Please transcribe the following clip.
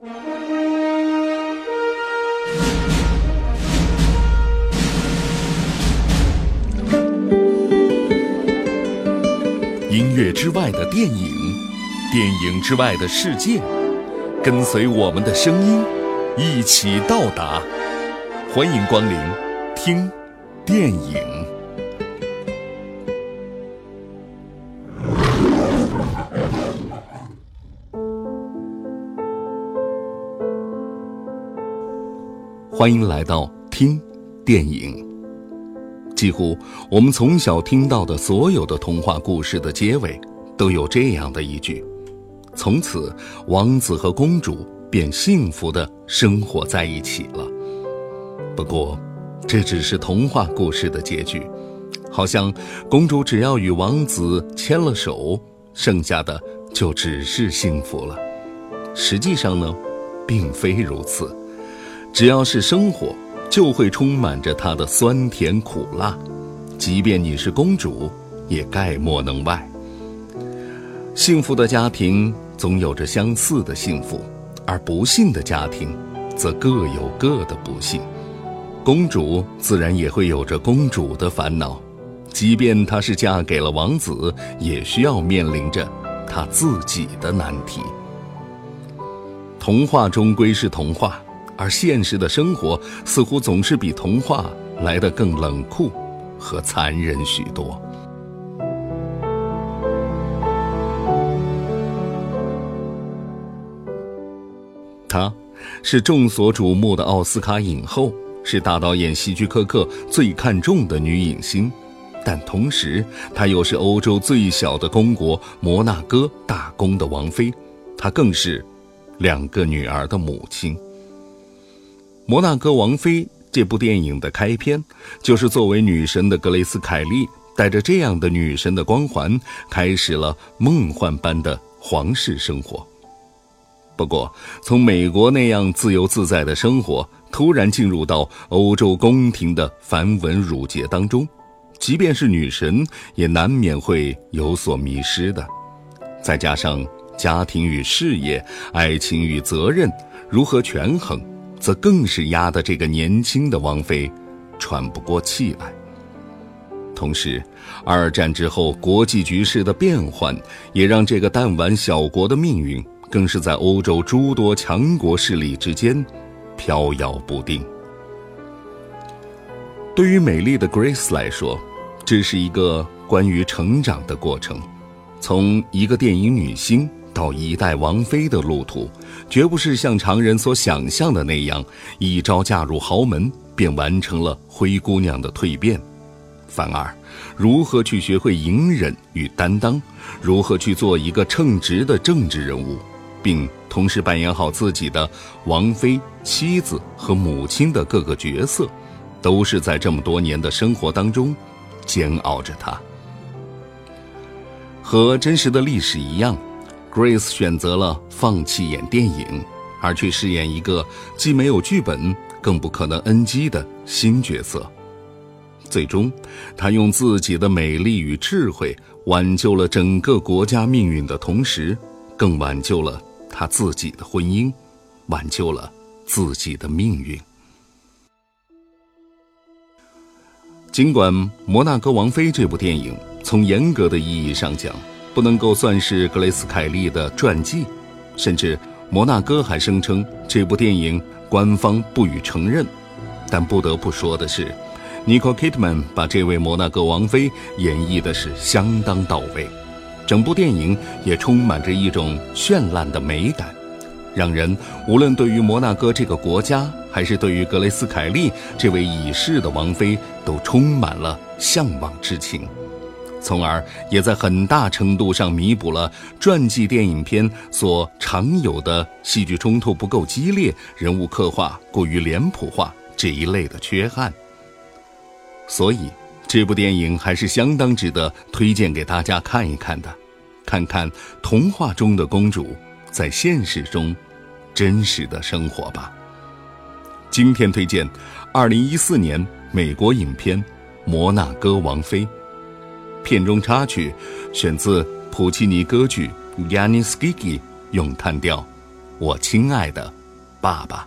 音乐之外的电影，电影之外的世界，跟随我们的声音，一起到达。欢迎光临，听电影。欢迎来到听电影。几乎我们从小听到的所有的童话故事的结尾，都有这样的一句：“从此，王子和公主便幸福的生活在一起了。”不过，这只是童话故事的结局，好像公主只要与王子牵了手，剩下的就只是幸福了。实际上呢，并非如此。只要是生活，就会充满着它的酸甜苦辣，即便你是公主，也概莫能外。幸福的家庭总有着相似的幸福，而不幸的家庭，则各有各的不幸。公主自然也会有着公主的烦恼，即便她是嫁给了王子，也需要面临着她自己的难题。童话终归是童话。而现实的生活似乎总是比童话来得更冷酷和残忍许多。她，是众所瞩目的奥斯卡影后，是大导演希区柯克最看重的女影星，但同时，她又是欧洲最小的公国摩纳哥大公的王妃，她更是两个女儿的母亲。《摩纳哥王妃》这部电影的开篇，就是作为女神的格雷斯·凯利，带着这样的女神的光环，开始了梦幻般的皇室生活。不过，从美国那样自由自在的生活，突然进入到欧洲宫廷的繁文缛节当中，即便是女神，也难免会有所迷失的。再加上家庭与事业、爱情与责任如何权衡？则更是压得这个年轻的王妃喘不过气来。同时，二战之后国际局势的变换，也让这个弹丸小国的命运，更是在欧洲诸多强国势力之间飘摇不定。对于美丽的 Grace 来说，这是一个关于成长的过程，从一个电影女星。到一代王妃的路途，绝不是像常人所想象的那样，一朝嫁入豪门便完成了灰姑娘的蜕变，反而，如何去学会隐忍与担当，如何去做一个称职的政治人物，并同时扮演好自己的王妃、妻子和母亲的各个角色，都是在这么多年的生活当中煎熬着她。和真实的历史一样。Grace 选择了放弃演电影，而去饰演一个既没有剧本，更不可能 NG 的新角色。最终，她用自己的美丽与智慧挽救了整个国家命运的同时，更挽救了她自己的婚姻，挽救了自己的命运。尽管《摩纳哥王妃》这部电影从严格的意义上讲，不能够算是格雷斯·凯利的传记，甚至摩纳哥还声称这部电影官方不予承认。但不得不说的是，尼可·基德曼把这位摩纳哥王妃演绎的是相当到位，整部电影也充满着一种绚烂的美感，让人无论对于摩纳哥这个国家，还是对于格雷斯·凯利这位已逝的王妃，都充满了向往之情。从而也在很大程度上弥补了传记电影片所常有的戏剧冲突不够激烈、人物刻画过于脸谱化这一类的缺憾。所以，这部电影还是相当值得推荐给大家看一看的，看看童话中的公主在现实中真实的生活吧。今天推荐，二零一四年美国影片《摩纳哥王妃》。片中插曲选自普契尼歌剧《Yanis Gigi》咏叹调，我亲爱的爸爸。